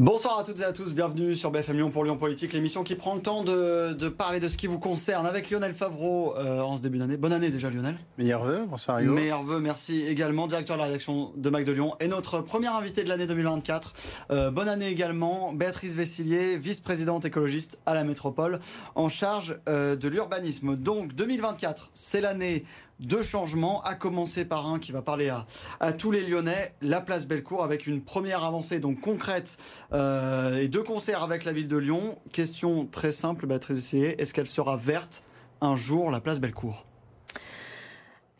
Bonsoir à toutes et à tous, bienvenue sur BFM Lyon pour Lyon Politique, l'émission qui prend le temps de, parler de ce qui vous concerne avec Lionel Favreau euh, en ce début d'année. Bonne année déjà Lionel. Meilleur vœu, bonsoir Hugo. Meilleur vœu, merci également, directeur de la rédaction de Mac de Lyon et notre première invitée de l'année 2024. Euh, bonne année également, Béatrice Vessillier, vice-présidente écologiste à la métropole, en charge euh, de l'urbanisme. Donc 2024, c'est l'année deux changements, à commencer par un qui va parler à, tous les Lyonnais, la place Bellecour, avec une première avancée donc concrète euh, et deux concerts avec la ville de Lyon. Question très simple, Béatrice est-ce qu'elle sera verte un jour, la place Bellecour?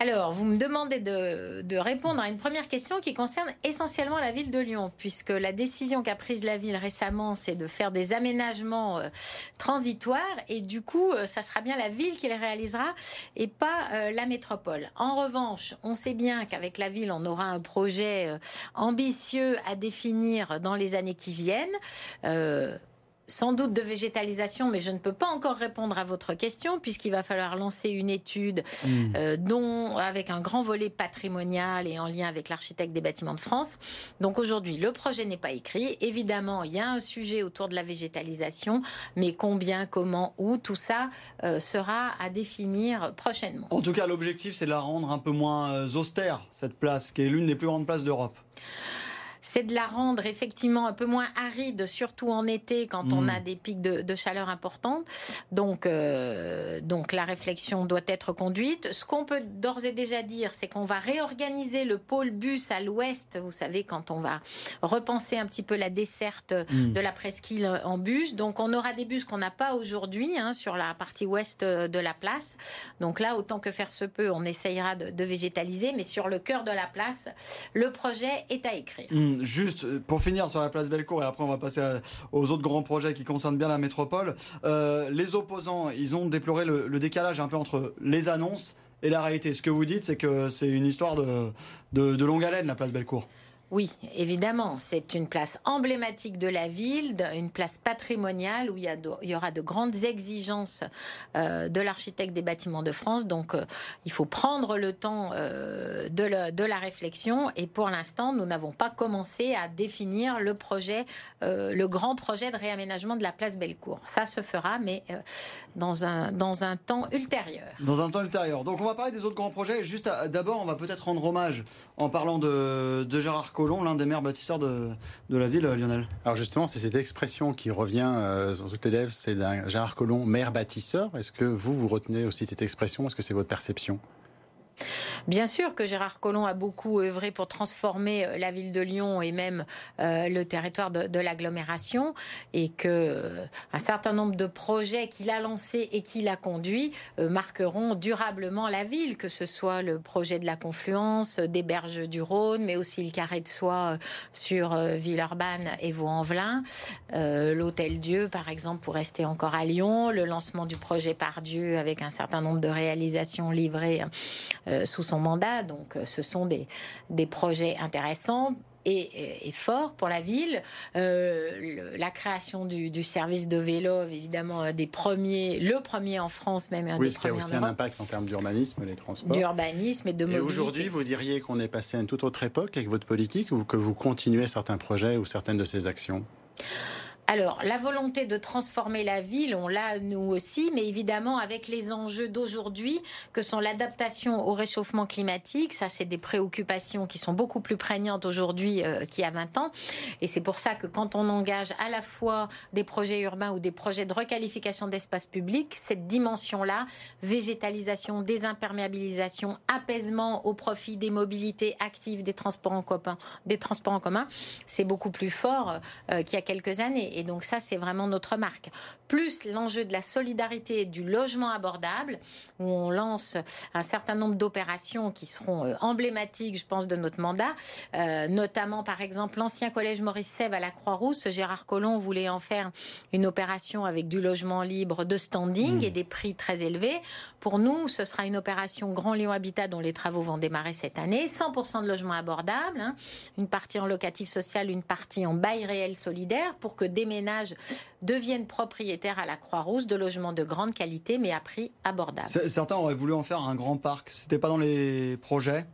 Alors, vous me demandez de, répondre à une première question qui concerne essentiellement la ville de Lyon, puisque la décision qu'a prise la ville récemment, c'est de faire des aménagements euh, transitoires, et du coup, euh, ça sera bien la ville qui les réalisera et pas euh, la métropole. En revanche, on sait bien qu'avec la ville, on aura un projet ambitieux à définir dans les années qui viennent sans doute de végétalisation, mais je ne peux pas encore répondre à votre question puisqu'il va falloir lancer une étude hmm. euh, dont avec un grand volet patrimonial et en lien avec l'architecte des bâtiments de France. Donc aujourd'hui, le projet n'est pas écrit. Évidemment, il y a un sujet autour de la végétalisation, mais combien, comment, où, tout ça euh, sera à définir prochainement. En tout cas, l'objectif, c'est de la rendre un peu moins euh, austère, cette place, qui est l'une des plus grandes places d'Europe c'est de la rendre effectivement un peu moins aride, surtout en été quand on mm. a des pics de, chaleur importants. Donc, euh, donc la réflexion doit être conduite. Ce qu'on peut d'ores et déjà dire, c'est qu'on va réorganiser le pôle bus à l'ouest. Vous savez, quand on va repenser un petit peu la desserte mm. de la presqu'île en bus. Donc, on aura des bus qu'on n'a pas aujourd'hui hein, sur la partie ouest de la place. Donc là, autant que faire se peut, on essayera de, végétaliser. Mais sur le cœur de la place, le projet est à écrire. Mm juste euh, pour finir sur la place Bellecour et après on va passer aux autres grands projets qui concernent bien la métropole. Euh, les opposants, ils ont déploré le, décalage un peu entre les annonces et la réalité. Ce que vous dites, c'est que c'est une histoire de, de longue haleine, la place Bellecour. Oui, évidemment, c'est une place emblématique de la ville, une place patrimoniale où il y, aura de grandes exigences euh, de l'architecte des bâtiments de France. Donc, euh, il faut prendre le temps euh, de, la réflexion. Et pour l'instant, nous n'avons pas commencé à définir le projet, le grand projet de réaménagement de la place Bellecour. Ça se fera, mais dans un, temps ultérieur. Dans un temps ultérieur. Donc, on va parler des autres grands projets. Juste d'abord, on va peut-être rendre hommage en parlant de, de Gérard l'un des maires bâtisseurs de, la ville, Lionel. Alors justement, c'est cette expression qui revient euh, sur toutes les lèvres, c'est Gérard Collomb, maire bâtisseur. Est-ce que vous, vous retenez aussi cette expression? Est-ce que c'est votre perception? Bien sûr que Gérard Collomb a beaucoup œuvré pour transformer euh, la ville de Lyon et même euh, le territoire de, l'agglomération et que euh, un certain nombre de projets qu'il a lancés et qu'il a conduits marqueront durablement la ville, que ce soit le projet de la confluence des berges du Rhône, mais aussi le carré de soie sur Villeurbanne et Vaux-en-Velin, l'Hôtel Dieu par exemple pour rester encore à Lyon, le lancement du projet Pardieu avec un certain nombre de réalisations livrées sous son mandat. Donc euh, ce sont des, des projets intéressants et, forts pour la ville. Euh, la création du, service de vélo, évidemment, des premiers, le premier en France, même un oui, des a aussi un impact en termes d'urbanisme, les transports. D'urbanisme et de mobilité. Et aujourd'hui, vous diriez qu'on est passé à une toute autre époque avec votre politique ou que vous continuez certains projets ou certaines de ces actions? Alors, la volonté de transformer la ville, on l'a nous aussi, mais évidemment avec les enjeux d'aujourd'hui, que sont l'adaptation au réchauffement climatique. Ça, c'est des préoccupations qui sont beaucoup plus prégnantes aujourd'hui euh, qu'il y a 20 ans. Et c'est pour ça que quand on engage à la fois des projets urbains ou des projets de requalification d'espace public, cette dimension-là, végétalisation, désimperméabilisation, apaisement au profit des mobilités actives, des transports en commun, des transports en commun, c'est beaucoup plus fort euh, qu'il y a quelques années. Et donc ça, c'est vraiment notre marque. Plus l'enjeu de la solidarité et du logement abordable, où on lance un certain nombre d'opérations qui seront euh, emblématiques, je pense, de notre mandat. Euh, notamment, par exemple, l'ancien collège Maurice Sèvres à la Croix-Rousse. Gérard Collomb voulait en faire une opération avec du logement libre de standing mmh. et des prix très élevés. Pour nous, ce sera une opération Grand Lyon Habitat dont les travaux vont démarrer cette année. 100% de logements abordables, hein. une partie en locatif social, une partie en bail réel solidaire pour que des ménages deviennent propriétaires à la Croix-Rousse de logements de grande qualité mais à prix abordable. Certains auraient voulu en faire un grand parc. C'était pas dans les projets?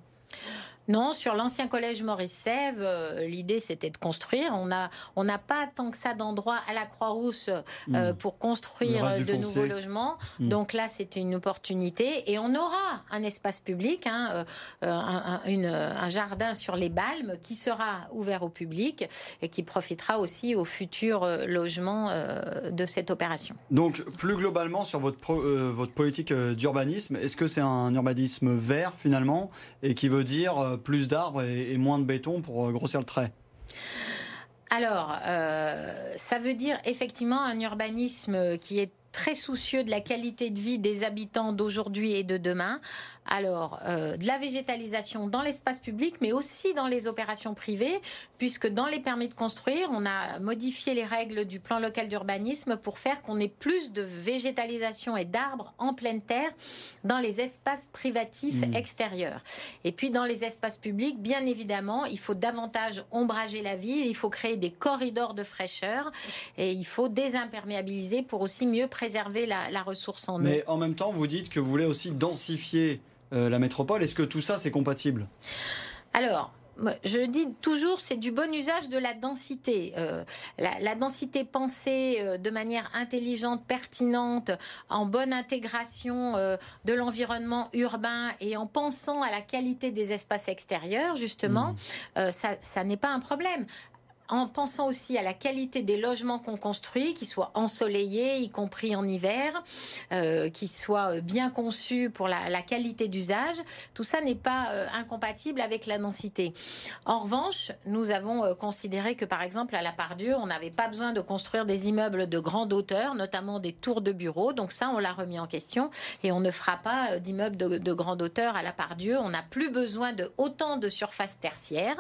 Non, sur l'ancien collège Maurice Sèvres, euh, l'idée c'était de construire. On n'a on n'a pas tant que ça d'endroits à la Croix-Rousse euh, hmm. pour construire de nouveaux logements. Hmm. Donc là, c'est une opportunité. Et on aura un espace public, hein, euh, un, un, jardin sur les Balmes qui sera ouvert au public et qui profitera aussi aux futurs logements de cette opération. Donc plus globalement sur votre, votre politique d'urbanisme, est-ce que c'est un urbanisme vert finalement et qui veut dire plus d'arbres et, moins de béton pour euh, grossir le trait. Alors, euh, ça veut dire effectivement un urbanisme qui est très soucieux de la qualité de vie des habitants d'aujourd'hui et de demain. Alors, euh, de la végétalisation dans l'espace public, mais aussi dans les opérations privées, puisque dans les permis de construire, on a modifié les règles du plan local d'urbanisme pour faire qu'on ait plus de végétalisation et d'arbres en pleine terre dans les espaces privatifs mmh. extérieurs. Et puis dans les espaces publics, bien évidemment, il faut davantage ombrager la ville, il faut créer des corridors de fraîcheur et il faut désimperméabiliser pour aussi mieux préserver la, ressource en eau. Mais en même temps, vous dites que vous voulez aussi densifier euh, la métropole. Est-ce que tout ça, c'est compatible? Alors, je dis toujours, c'est du bon usage de la densité. Euh, la, densité pensée euh, de manière intelligente, pertinente, en bonne intégration de l'environnement urbain et en pensant à la qualité des espaces extérieurs, justement, mmh. ça, ça n'est pas un problème en pensant aussi à la qualité des logements qu'on construit, qu'ils soient ensoleillés, y compris en hiver, euh, qu'ils soient bien conçus pour la, qualité d'usage. Tout ça n'est pas euh, incompatible avec la densité. En revanche, nous avons euh, considéré que, par exemple, à la Pardieu, on n'avait pas besoin de construire des immeubles de grande hauteur, notamment des tours de bureaux. Donc ça, on l'a remis en question et on ne fera pas d'immeubles de, grande hauteur à la Pardieu. On n'a plus besoin de autant de surfaces tertiaires,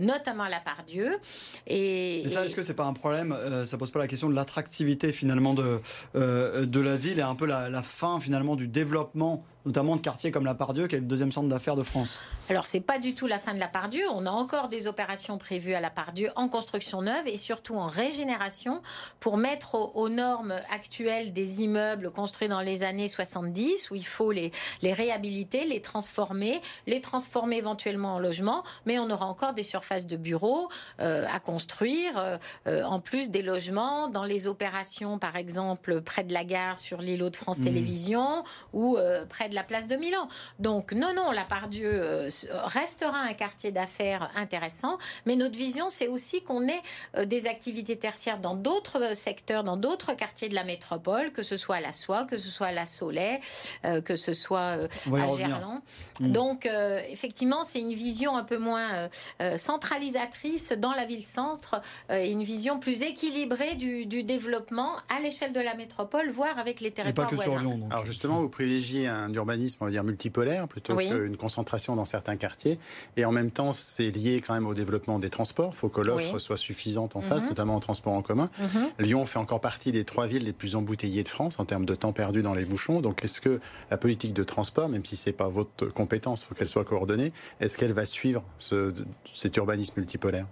notamment à la Pardieu. Et, ça, est-ce que c'est pas un problème euh, Ça pose pas la question de l'attractivité finalement de, euh, de la ville et un peu la, la fin finalement du développement notamment de quartiers comme la Pardieu, qui est le deuxième centre d'affaires de France Alors, c'est pas du tout la fin de la Pardieu. On a encore des opérations prévues à la Pardieu en construction neuve et surtout en régénération pour mettre aux, normes actuelles des immeubles construits dans les années 70, où il faut les, les réhabiliter, les transformer, les transformer éventuellement en logement, mais on aura encore des surfaces de bureaux euh, à construire, euh, euh, en plus des logements dans les opérations, par exemple, près de la gare sur l'îlot de France mmh. Télévisions ou près de la place de Milan. Donc non, non, la Pardieu euh, restera un quartier d'affaires intéressant, mais notre vision, c'est aussi qu'on ait euh, des activités tertiaires dans d'autres euh, secteurs, dans d'autres quartiers de la métropole, que ce soit à la Soie, que ce soit à la Soleil, que ce soit à Gerland. Mm. Donc effectivement, c'est une vision un peu moins centralisatrice dans la ville-centre, une vision plus équilibrée du, développement à l'échelle de la métropole, voire avec les territoires voisins. Alors justement, vous privilégiez un urbanisme, on va dire, multipolaire, plutôt qu'une concentration dans certains quartiers. Et en même temps, c'est lié quand même au développement des transports. Il faut que l'offre soit suffisante en face, mhm. notamment en transport en commun. Mhm. Lyon fait encore partie des trois villes les plus embouteillées de France en termes de temps perdu dans les bouchons. Donc, est-ce que la politique de transport, même si c'est pas votre compétence, il faut qu'elle soit coordonnée, est-ce qu'elle va suivre ce, cet urbanisme multipolaire?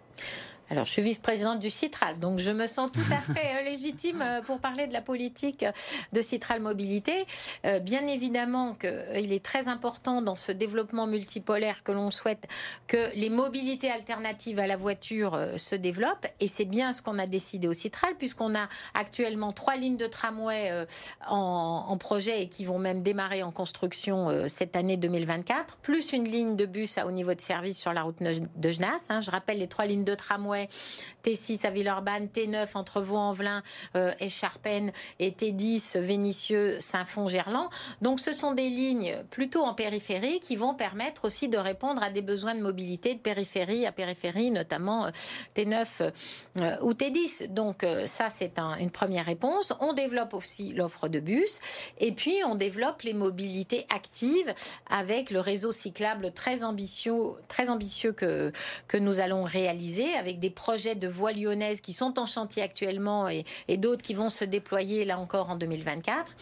Alors, je suis vice-présidente du Citral, donc je me sens tout à fait euh, légitime euh, pour parler de la politique de Citral Mobilité. Euh, bien évidemment qu'il est très important dans ce développement multipolaire que l'on souhaite que les mobilités alternatives à la voiture se développent, et c'est bien ce qu'on a décidé au Citral, puisqu'on a actuellement trois lignes de tramway en, projet et qui vont même démarrer en construction cette année 2024, plus une ligne de bus à haut niveau de service sur la route de Genasse. Hein. Je rappelle les trois lignes de tramway way. T6 à Villeurbanne, T9 entre Vaux-en-Velin euh, et Charpennes et T10 Vénissieux, Saint-Fond, Gerland. Donc ce sont des lignes plutôt en périphérie qui vont permettre aussi de répondre à des besoins de mobilité de périphérie à périphérie, notamment euh, T9 euh, ou T10. Donc ça c'est une première réponse. On développe aussi l'offre de bus et puis on développe les mobilités actives avec le réseau cyclable très ambitieux, très ambitieux que, que nous allons réaliser avec des projets de voies lyonnaises qui sont en chantier actuellement et, d'autres qui vont se déployer là encore en 2024.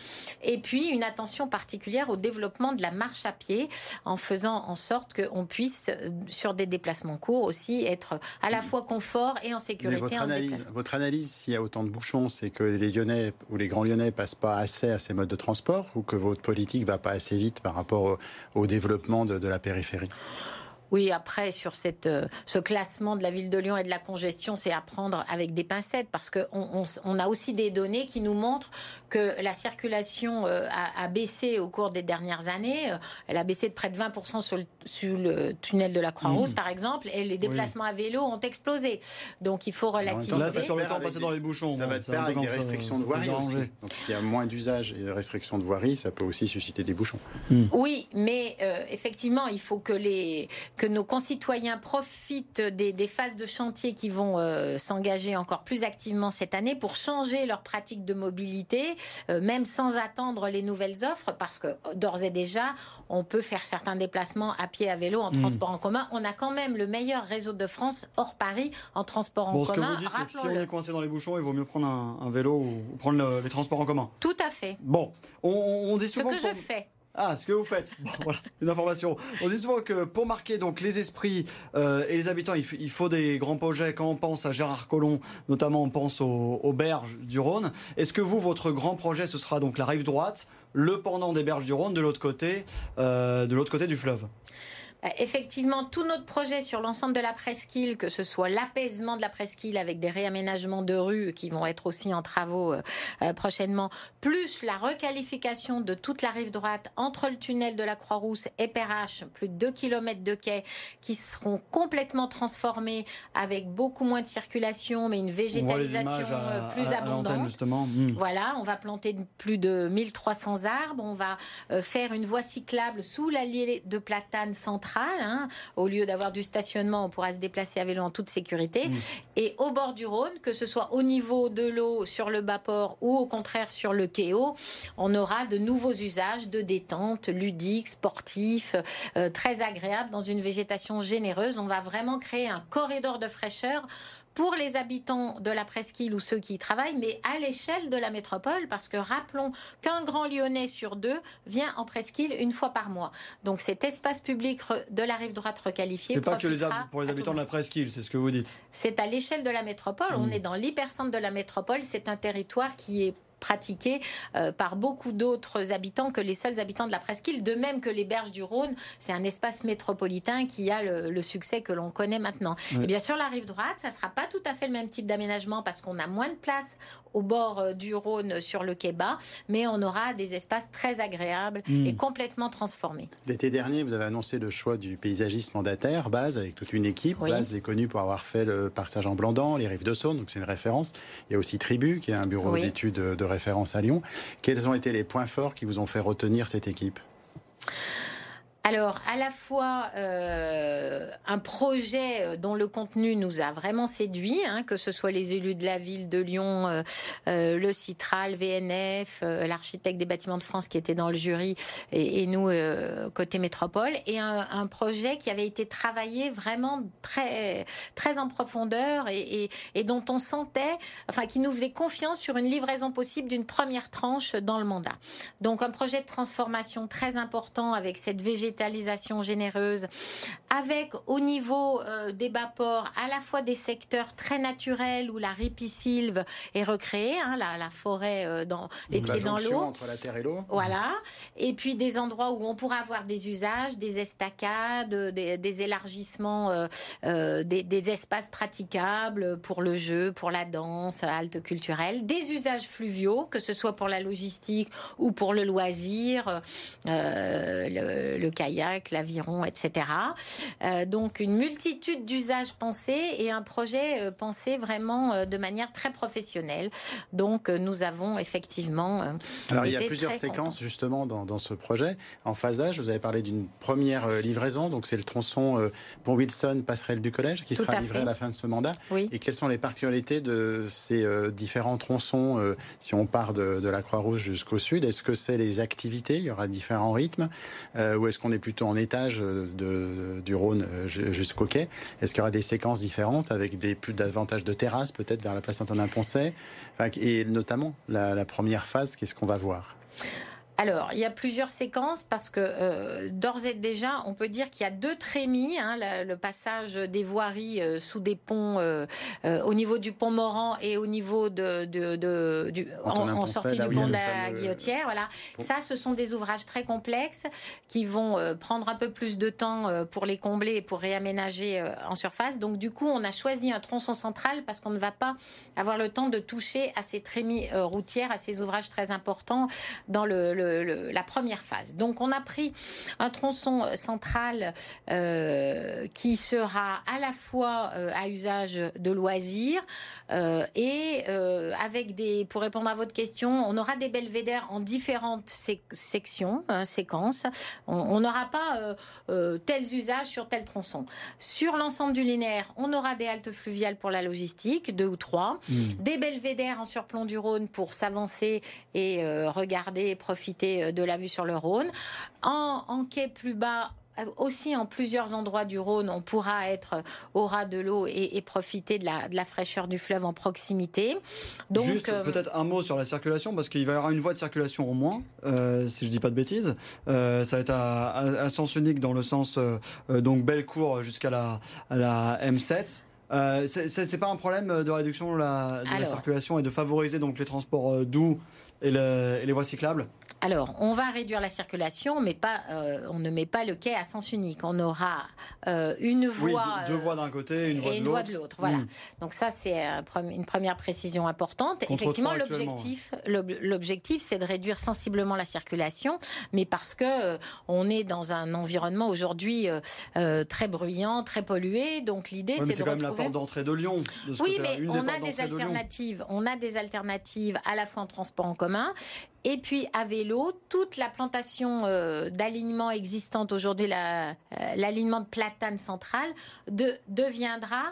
Et puis une attention particulière au développement de la marche à pied en faisant en sorte qu'on puisse, sur des déplacements courts aussi, être à la fois confort et en sécurité. votre, analyse, votre analyse, s'il y a autant de bouchons, c'est que les Lyonnais ou les grands Lyonnais passent pas assez à ces modes de transport ou que votre politique va pas assez vite par rapport au, développement de la périphérie? Oui, après, sur cette, euh, ce classement de la ville de Lyon et de la congestion, c'est à prendre avec des pincettes parce qu'on on, on, a aussi des données qui nous montrent que la circulation euh, a, a, baissé au cours des dernières années. Euh, elle a baissé de près de 20% sur le, sur le tunnel de la Croix-Rousse, mmh. par exemple, et les déplacements à vélo ont explosé. Donc il faut relativiser. Là, c'est sur le temps passé dans les bouchons. Ça va de pair avec des restrictions de voirie aussi. Donc s'il y a moins d'usage et de restrictions de voirie, ça peut aussi susciter des bouchons. Mmh. Oui, mais effectivement, il faut que les que nos concitoyens profitent des, phases de chantier qui vont euh, s'engager encore plus activement cette année pour changer leurs pratiques de mobilité, euh, même sans attendre les nouvelles offres, parce que d'ores et déjà, on peut faire certains déplacements à pied, à vélo, en hmm. transport en commun. On a quand même le meilleur réseau de France hors Paris en transport en commun. Ce que vous dites, si on est coincé dans les bouchons, il vaut mieux prendre un, vélo ou, prendre les transports en commun. Tout à fait. Bon, on, dit souvent ce que je fais. Ah, ce que vous faites. voilà, une information. On dit souvent que pour marquer donc les esprits euh, et les habitants, il, faut des grands projets. Quand on pense à Gérard Collomb, notamment, on pense aux, berges du Rhône. Est-ce que vous, votre grand projet, ce sera donc la rive droite, le pendant des berges du Rhône, de l'autre côté, euh, de l'autre côté du fleuve? Effectivement, tout notre projet sur l'ensemble de la presqu'île, que ce soit l'apaisement de la presqu'île avec des réaménagements de rues qui vont être aussi en travaux euh, euh, prochainement, plus la requalification de toute la rive droite entre le tunnel de la Croix-Rousse et Perrache, plus de 2 km de quais qui seront complètement transformés avec beaucoup moins de circulation, mais une végétalisation plus abondante. justement. Hmm. Voilà, on va planter plus de 1300 arbres, on va faire une voie cyclable sous l'allié de platane centrale Hein. Au lieu d'avoir du stationnement, on pourra se déplacer à vélo en toute sécurité. Et au bord du Rhône, que ce soit au niveau de l'eau sur le bas-port ou au contraire sur le quai on aura de nouveaux usages de détente, ludiques, sportifs, euh, très agréables dans une végétation généreuse. On va vraiment créer un corridor de fraîcheur pour les habitants de la presqu'île ou ceux qui y travaillent, mais à l'échelle de la métropole, parce que rappelons qu'un grand Lyonnais sur deux vient en presqu'île une fois par mois. Donc cet espace public de la rive droite requalifié. C'est pas que les pour les habitants de la presqu'île, c'est ce que vous dites. C'est à l'échelle de la métropole. On mmh. est dans l'hypercentre de la métropole. C'est un territoire qui est pratiqué euh, par beaucoup d'autres habitants que les seuls habitants de la presqu'île. De même que les berges du Rhône, c'est un espace métropolitain qui a le, succès que l'on connaît maintenant. Et bien sûr, la rive droite, ça sera pas tout à fait le même type d'aménagement parce qu'on a moins de place au bord euh, du Rhône sur le quai bas, mais on aura des espaces très agréables hmm. et complètement transformés. L'été dernier, vous avez annoncé le choix du paysagiste mandataire, Base, avec toute une équipe. Base est connu pour avoir fait le parc Saint-Jean-Blandan, les rives de Saône, donc c'est une référence. Il y a aussi Tribu, qui est un bureau d'études de référence à Lyon. Quels ont été les points forts qui vous ont fait retenir cette équipe? Alors, à la fois euh, un projet euh, dont le contenu nous a vraiment séduit, hein, que ce soit les élus de la ville de Lyon, euh, le Citral, VNF, l'architecte des bâtiments de France qui était dans le jury, et, nous côté métropole, et un, projet qui avait été travaillé vraiment très très en profondeur et, et, dont on sentait, enfin, qui nous faisait confiance sur une livraison possible d'une première tranche dans le mandat. Donc, un projet de transformation très important avec cette végétation végétalisation généreuse, avec au niveau euh, des bas-ports à la fois des secteurs très naturels où la ripisylve est recréée, hein, la, forêt euh, dans les pieds dans l'eau. entre la terre et l'eau. Voilà. Et puis des endroits où on pourra avoir des usages, des estacades, des, élargissements, euh, des, des, espaces praticables pour le jeu, pour la danse, halte culturelle, des usages fluviaux, que ce soit pour la logistique ou pour le loisir, le, le kayak, l'aviron, etc. Euh, donc une multitude d'usages pensés et un projet euh, pensé vraiment euh, de manière très professionnelle. Donc nous avons effectivement. Alors il y a plusieurs séquences justement dans, ce projet. En phasage, vous avez parlé d'une première livraison, donc c'est le tronçon Pont Wilson, passerelle du collège, qui sera livré à la fin de ce mandat. Et quelles sont les particularités de ces différents tronçons si on part de, la Croix-Rouge jusqu'au sud? Est-ce que c'est les activités? Il y aura différents rythmes Ou est-ce qu'on est plutôt en étage euh, du Rhône euh, jusqu'au quai. Est-ce qu'il y aura des séquences différentes avec des plus davantage de terrasses peut-être vers la place Antonin Poncet Et notamment la première phase, qu'est-ce qu'on va voir? Alors, il y a plusieurs séquences parce que euh, d'ores et déjà, on peut dire qu'il y a deux trémies, hein, le passage des voiries euh, sous des ponts euh, au niveau du pont Morand et au niveau de, du, en, sortie du pont de la Guillotière. Voilà. Ça, ce sont des ouvrages très complexes qui vont prendre un peu plus de temps pour les combler et pour réaménager en surface. Donc, du coup, on a choisi un tronçon central parce qu'on ne va pas avoir le temps de toucher à ces trémies routières, à ces ouvrages très importants dans le la première phase. Donc on a pris un tronçon central euh, qui sera à la fois euh, à usage de loisirs euh, et avec des, pour répondre à votre question, on aura des belvédères en différentes sections, hein, séquences. On n'aura pas tels usages sur tel tronçon. Sur l'ensemble du linéaire, on aura des haltes fluviales pour la logistique, deux ou trois, mmh. des belvédères en surplomb du Rhône pour s'avancer et regarder et profiter euh, de la vue sur le Rhône. En, quai plus bas, euh, aussi en plusieurs endroits du Rhône, on pourra être au ras de l'eau et, profiter de la, fraîcheur du fleuve en proximité. Donc, Juste euh, peut-être un mot sur la circulation, parce qu'il va y avoir une voie de circulation au moins, si je dis pas de bêtises. ça va être à, sens unique dans le sens donc Bellecour jusqu'à la, la M7. Euh, c'est pas un problème de réduction de la, circulation et de favoriser donc les transports doux et, les voies cyclables? Alors, on va réduire la circulation, mais pas, euh, on ne met pas le quai à sens unique. On aura euh, une voie. Oui, deux, voies d'un côté, une voie et une voie de l'autre. Voilà. Hmm. Donc ça, c'est une première précision importante. Effectivement, l'objectif, l'objectif, c'est de réduire sensiblement la circulation, mais parce que euh, on est dans un environnement aujourd'hui très bruyant, très pollué. Donc l'idée, c'est de C'est quand même la porte d'entrée de Lyon. oui, mais on a des alternatives. On a des alternatives à la fois en transport en commun et puis à vélo, toute la plantation euh, d'alignement existante aujourd'hui, euh, l'alignement de platane centrale, de, deviendra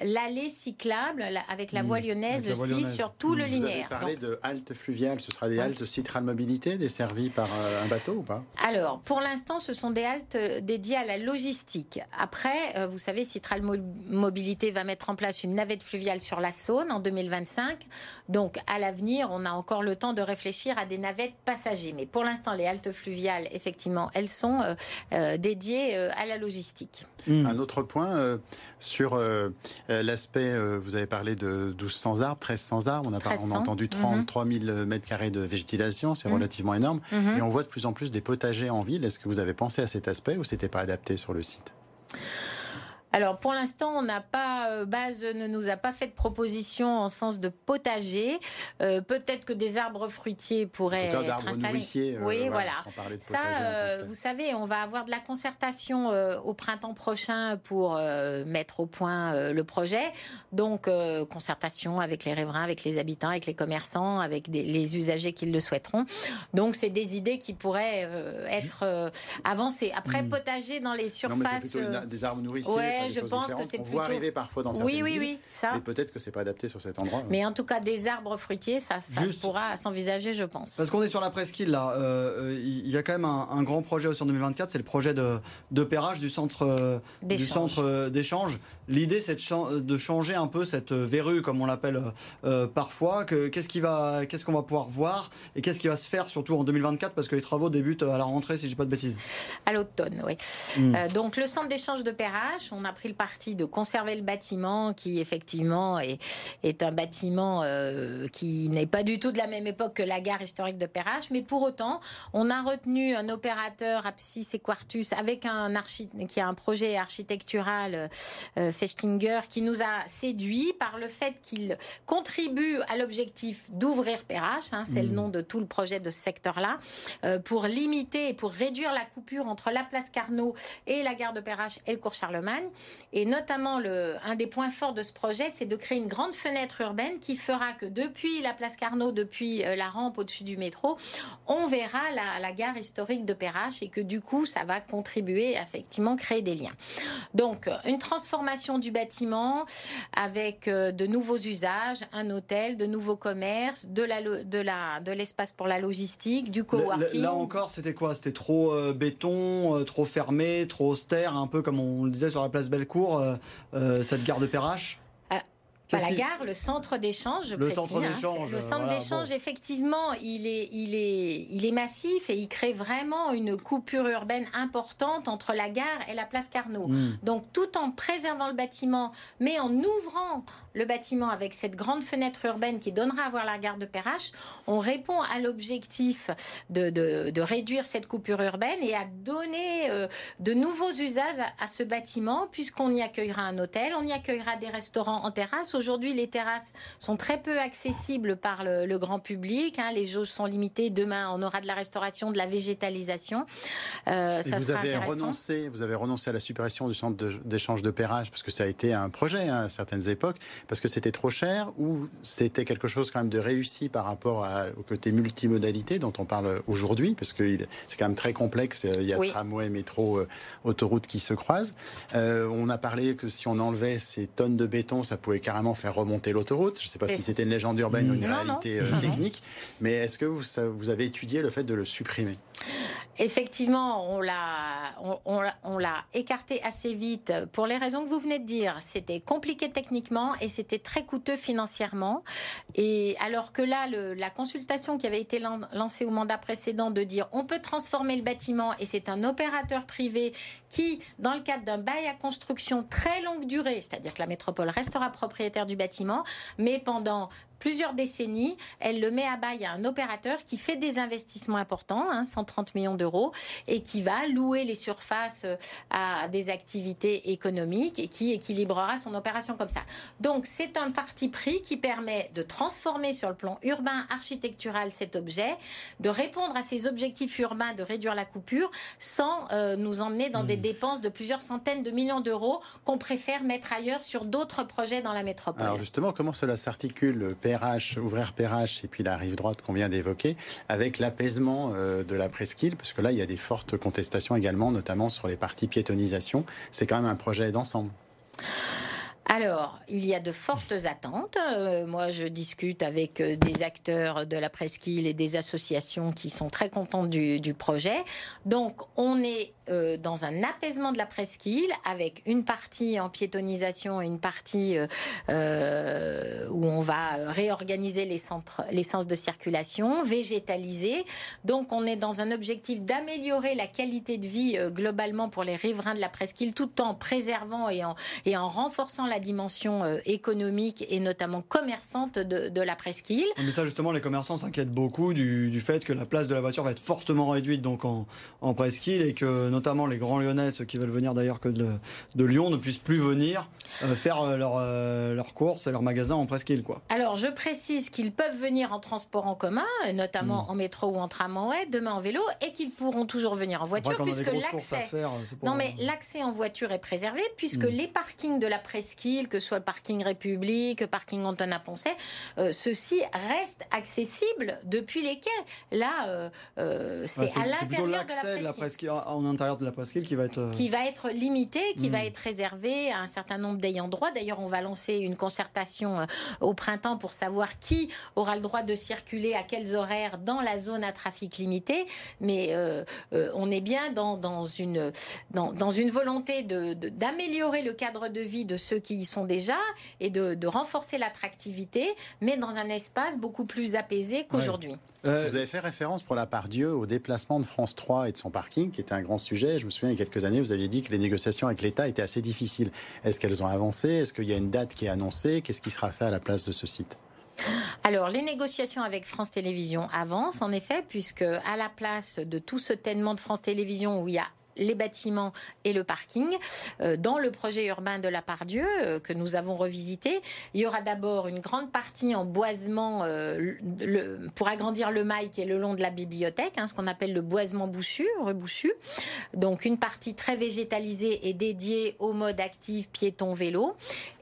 l'allée cyclable avec la mmh. voie lyonnaise aussi sur tout le linéaire. Vous avez parlé de haltes fluviales, ce sera des haltes Citral Mobilité desservies par euh, un bateau ou pas? Alors, pour l'instant, ce sont des haltes dédiées à la logistique. Après, vous savez, Citral Mobilité va mettre en place une navette fluviale sur la Saône en 2025. Donc, à l'avenir, on a encore le temps de réfléchir à des navettes passagers. Mais pour l'instant, les haltes fluviales, effectivement, elles sont euh, euh, dédiées euh, à la logistique. Hmm. Un autre point sur l'aspect, vous avez parlé de 1200 arbres, 1300 arbres, on a, on a entendu 33 000 mètres carrés de végétation, c'est hmm. relativement énorme. Hmm. Et on voit de plus en plus des potagers en ville. Est-ce que vous avez pensé à cet aspect ou c'était pas adapté sur le site? Alors pour l'instant, on n'a pas euh, base ne nous a pas fait de proposition en sens de potager. Euh, peut-être que des arbres fruitiers pourraient être installés. Euh, oui, voilà. Ça, vous savez, on va avoir de la concertation au printemps prochain pour mettre au point le projet. Donc concertation avec les riverains, avec les habitants, avec les commerçants, avec les usagers qui le souhaiteront. Donc c'est des idées qui pourraient être avancées. Après hmm. potager dans les surfaces. Non, mais des arbres nourriciers je pense que c'est plutôt. arriver parfois dans certaines oui, oui, oui, ça. Mais peut-être que c'est pas adapté sur cet endroit. Mais en tout cas, des arbres fruitiers, ça, ça pourra s'envisager, je pense. Parce qu'on est sur la presqu'île là, euh, euh, il y a quand même un, grand projet aussi en 2024, c'est le projet de, de du centre euh, du centre d'échange. L'idée, c'est de, changer un peu cette verrue, comme on l'appelle parfois. Qu'est-ce qu'on va, qu'est-ce qu'on va pouvoir voir et qu'est-ce qui va se faire surtout en 2024 parce que les travaux débutent à la rentrée, si je dis pas de bêtises. À l'automne, oui. Hmm. donc le centre d'échange de Perrache, on a pris le parti de conserver le bâtiment qui effectivement est, est un bâtiment euh, qui n'est pas du tout de la même époque que la gare historique de Perrache, mais pour autant, on a retenu un opérateur Apsis et Quartus avec un qui a un projet architectural euh, Fechtinger qui nous a séduit par le fait qu'il contribue à l'objectif d'ouvrir Perrache, hein, c'est le mmh. nom de tout le projet de ce secteur-là, euh, pour limiter et pour réduire la coupure entre la place Carnot et la gare de Perrache et le cours Charlemagne. Et notamment, le, un des points forts de ce projet, c'est de créer une grande fenêtre urbaine qui fera que depuis la place Carnot, depuis euh, la rampe au-dessus du métro, on verra la, gare historique de Perrache et que du coup, ça va contribuer à effectivement créer des liens. Donc, une transformation du bâtiment avec euh, de nouveaux usages, un hôtel, de nouveaux commerces, de la de la de l'espace pour la logistique, du coworking. Là, encore, c'était quoi? C'était trop euh, béton, trop fermé, trop austère, un peu comme on le disait sur la place Bellecour, euh, euh, cette gare de Perrache Pas la gare, le centre d'échange, le Centre hein. d'échange. le centre d'échange, effectivement, il est, il, est, il est massif et il crée vraiment une coupure urbaine importante entre la gare et la place Carnot. Hmm. Donc, tout en préservant le bâtiment, mais en ouvrant le bâtiment avec cette grande fenêtre urbaine qui donnera à voir la gare de Perrache, on répond à l'objectif de, de, réduire cette coupure urbaine et à donner euh, de nouveaux usages à, à ce bâtiment, puisqu'on y accueillera un hôtel, on y accueillera des restaurants en terrasse Aujourd'hui, les terrasses sont très peu accessibles par le, grand public. Hein. Les jauges sont limitées. Demain, on aura de la restauration, de la végétalisation. Euh, ça vous avez renoncé, vous avez renoncé à la suppression du centre d'échange de, pérage parce que ça a été un projet hein, à certaines époques, parce que c'était trop cher ou c'était quelque chose quand même de réussi par rapport au côté multimodalité dont on parle aujourd'hui, parce que c'est quand même très complexe. Il y a tramway, métro, euh, autoroute qui se croisent. Euh, on a parlé que si on enlevait ces tonnes de béton, ça pouvait carrément faire remonter l'autoroute. Je ne sais pas si c'était une légende urbaine ou une réalité euh, technique, mais est-ce que vous, vous avez étudié le fait de le supprimer? Effectivement, on l'a, on, l'a écarté assez vite pour les raisons que vous venez de dire. C'était compliqué techniquement et c'était très coûteux financièrement. Et alors que là, la consultation qui avait été lancée au mandat précédent de dire on peut transformer le bâtiment et c'est un opérateur privé qui, dans le cadre d'un bail à construction très longue durée, c'est-à-dire que la métropole restera propriétaire du bâtiment, mais pendant plusieurs décennies, elle le met à bail à un opérateur qui fait des investissements importants, 130 hein, millions d'euros, et qui va louer les surfaces euh, à des activités économiques et qui équilibrera son opération comme ça. Donc c'est un parti pris qui permet de transformer sur le plan urbain, architectural cet objet, de répondre à ses objectifs urbains, de réduire la coupure, sans euh, nous emmener dans des mmh. dépenses de plusieurs centaines de millions d'euros qu'on préfère mettre ailleurs sur d'autres projets dans la métropole. Alors justement, comment cela s'articule PRH, ouvrir PRH et puis la rive droite qu'on vient d'évoquer, avec l'apaisement euh, de la presqu'île, parce que là, il y a des fortes contestations également, notamment sur les parties piétonisation. C'est quand même un projet d'ensemble. Alors, il y a de fortes attentes. Euh, moi, je discute avec euh, des acteurs de la presqu'île et des associations qui sont très contents du, du projet. Donc, on est euh, dans un apaisement de la presqu'île avec une partie en piétonisation et une partie euh, euh, où on va réorganiser les centres, les sens de circulation, végétaliser. Donc on est dans un objectif d'améliorer la qualité de vie globalement pour les riverains de la presqu'île tout en préservant et en, renforçant la dimension économique et notamment commerçante de, la presqu'île. Mais ça justement les commerçants s'inquiètent beaucoup du, du, fait que la place de la voiture va être fortement réduite donc en, en presqu'île et que notamment les grands lyonnais, ceux qui veulent venir d'ailleurs que de, de, Lyon, ne puissent plus venir euh, faire euh, leurs euh, courses et leurs magasins en presqu'île. Quoi. Alors je précise qu'ils peuvent venir en transport en commun, notamment mm. en métro ou en tramway, demain en vélo, et qu'ils pourront toujours venir en voiture puisque l'accès. Non mais l'accès en voiture est préservé puisque mm. les parkings de la presqu'île, que ce soit le parking République, le parking Antonin Poncet, ceux-ci restent accessibles depuis les quais. Là, c'est à l'intérieur de la presqu'île. En de la presqu'île qui va être... Euh, qui va être limité, qui va hmm. être réservé à un certain nombre d'ayants droit. D'ailleurs, on va lancer une concertation euh, au printemps pour savoir qui aura le droit de circuler à quels horaires dans la zone à trafic limité. Mais euh, on est bien dans, dans une, dans, dans, une volonté d'améliorer de, le cadre de vie de ceux qui y sont déjà et de, de renforcer l'attractivité, mais dans un espace beaucoup plus apaisé qu'aujourd'hui. Euh, vous avez fait référence pour la part Dieu au déplacement de France 3 et de son parking, qui était un grand sujet. Je me souviens, il y a quelques années, vous aviez dit que les négociations avec l'État étaient assez difficiles. Est-ce qu'elles ont avancé? Est-ce qu'il y a une date qui est annoncée? Qu'est-ce qui sera fait à la place de ce site? Alors, les négociations avec France Télévisions avancent, en effet, puisque à la place de tout ce tellement de France Télévisions où il y a les bâtiments et le parking. Euh, dans le projet urbain de la Pardieu euh, que nous avons revisité, il y aura d'abord une grande partie en boisement euh, pour agrandir le mail qui est le long de la bibliothèque, hein, ce qu'on appelle le boisement bouchu, rebouchu. Donc une partie très végétalisée et dédiée au mode actif piéton-vélo.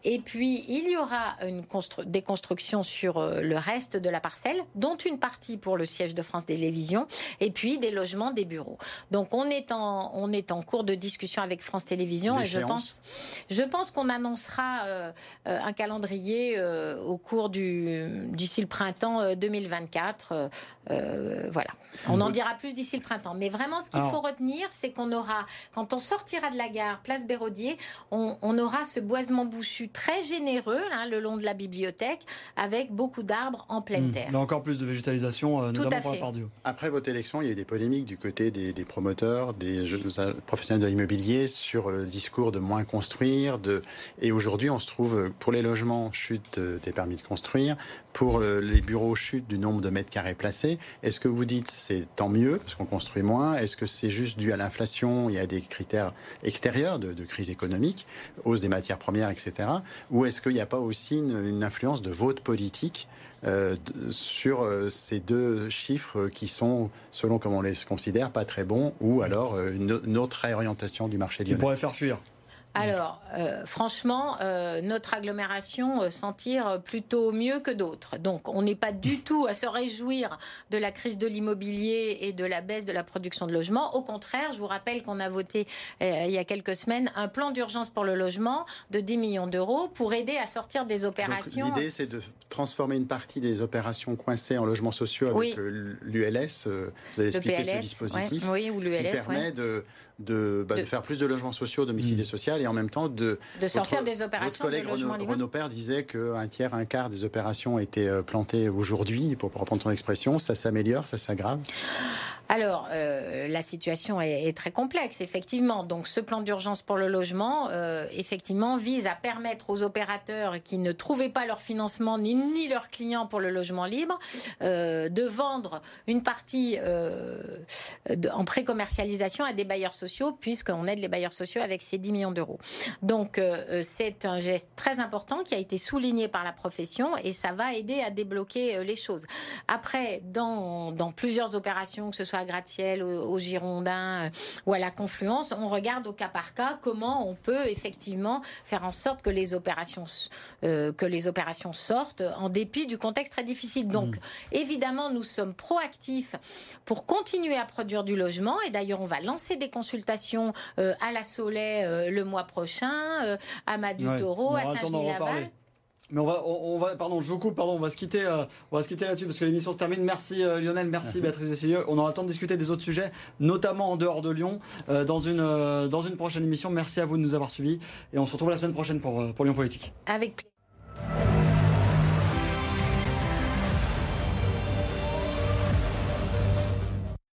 Et puis il y aura une des constructions sur le reste de la parcelle, dont une partie pour le siège de France Télévisions, et puis des logements, des bureaux. Donc on est en est en cours de discussion avec France Télévisions et je pense, je pense qu'on annoncera euh, un calendrier au cours du d'ici le printemps 2024. voilà, on en dira plus d'ici le printemps. Mais vraiment, ce qu'il faut retenir, c'est qu'on aura, quand on sortira de la gare, place Béraudier, on, aura ce boisement bouchu très généreux hein, le long de la bibliothèque, avec beaucoup d'arbres en pleine hmm. terre. Mais encore plus de végétalisation, notamment pour la Après votre élection, il y a eu des polémiques du côté des, promoteurs, des professionnels de l'immobilier sur le discours de moins construire. De... Et aujourd'hui, on se trouve, pour les logements, chute des permis de construire, pour les bureaux, chute du nombre de mètres carrés placés. Est-ce que vous dites c'est tant mieux parce qu'on construit moins? Est-ce que c'est juste dû à l'inflation? Il y a des critères extérieurs de, crise économique, hausse des matières premières, etc. Ou est-ce qu'il n'y a pas aussi une, influence de votre politique euh, sur euh, ces deux chiffres qui sont, selon comme on les considère, pas très bons, ou alors euh, une, autre réorientation du marché lyonnais. Qui pourrait faire fuir alors, euh, franchement, euh, notre agglomération euh, s'en tire plutôt mieux que d'autres. Donc, on n'est pas du tout à se réjouir de la crise de l'immobilier et de la baisse de la production de logements. Au contraire, je vous rappelle qu'on a voté il y a quelques semaines un plan d'urgence pour le logement de 10 millions d'euros pour aider à sortir des opérations. L'idée, c'est de transformer une partie des opérations coincées en logements sociaux avec l'ULS. vous allez expliquer ce dispositif. Oui, ou l'ULS. Qui permet de bah, de, faire plus de logements sociaux domiciliés mmh. social et en même temps de, de sortir des opérations. Votre collègue Renaud, Renaud Père disait qu'un tiers, un quart des opérations étaient euh, plantées aujourd'hui, pour reprendre ton expression. Ça s'améliore, ça s'aggrave? Alors, euh, la situation est, très complexe, effectivement. Donc, ce plan d'urgence pour le logement, euh, effectivement, vise à permettre aux opérateurs qui ne trouvaient pas leur financement ni, ni leurs clients pour le logement libre euh, de vendre une partie en pré-commercialisation à des bailleurs sociaux, puisqu'on aide les bailleurs sociaux avec ces 10 millions d'euros. Donc, c'est un geste très important qui a été souligné par la profession et ça va aider à débloquer les choses. Après, dans, dans plusieurs opérations, que ce soit à Gratte-Ciel, au, Girondin euh, ou à la Confluence, on regarde au cas par cas comment on peut effectivement faire en sorte que les opérations, euh, que les opérations sortent en dépit du contexte très difficile. Donc, mmh. évidemment, nous sommes proactifs pour continuer à produire du logement. Et d'ailleurs, on va lancer des consultations euh, à la Soleil le mois prochain, à Madu Taureau, à Saint-Gilles-Laval. Mais on va, on, va, pardon, je vous coupe, pardon, on va se quitter, euh, on va se quitter là-dessus parce que l'émission se termine. Merci euh, Lionel, merci, Béatrice Vessilieux. On aura le temps de discuter des autres sujets, notamment en dehors de Lyon, euh, dans une dans une prochaine émission. Merci à vous de nous avoir suivis et on se retrouve la semaine prochaine pour pour Lyon Politique. Avec plaisir.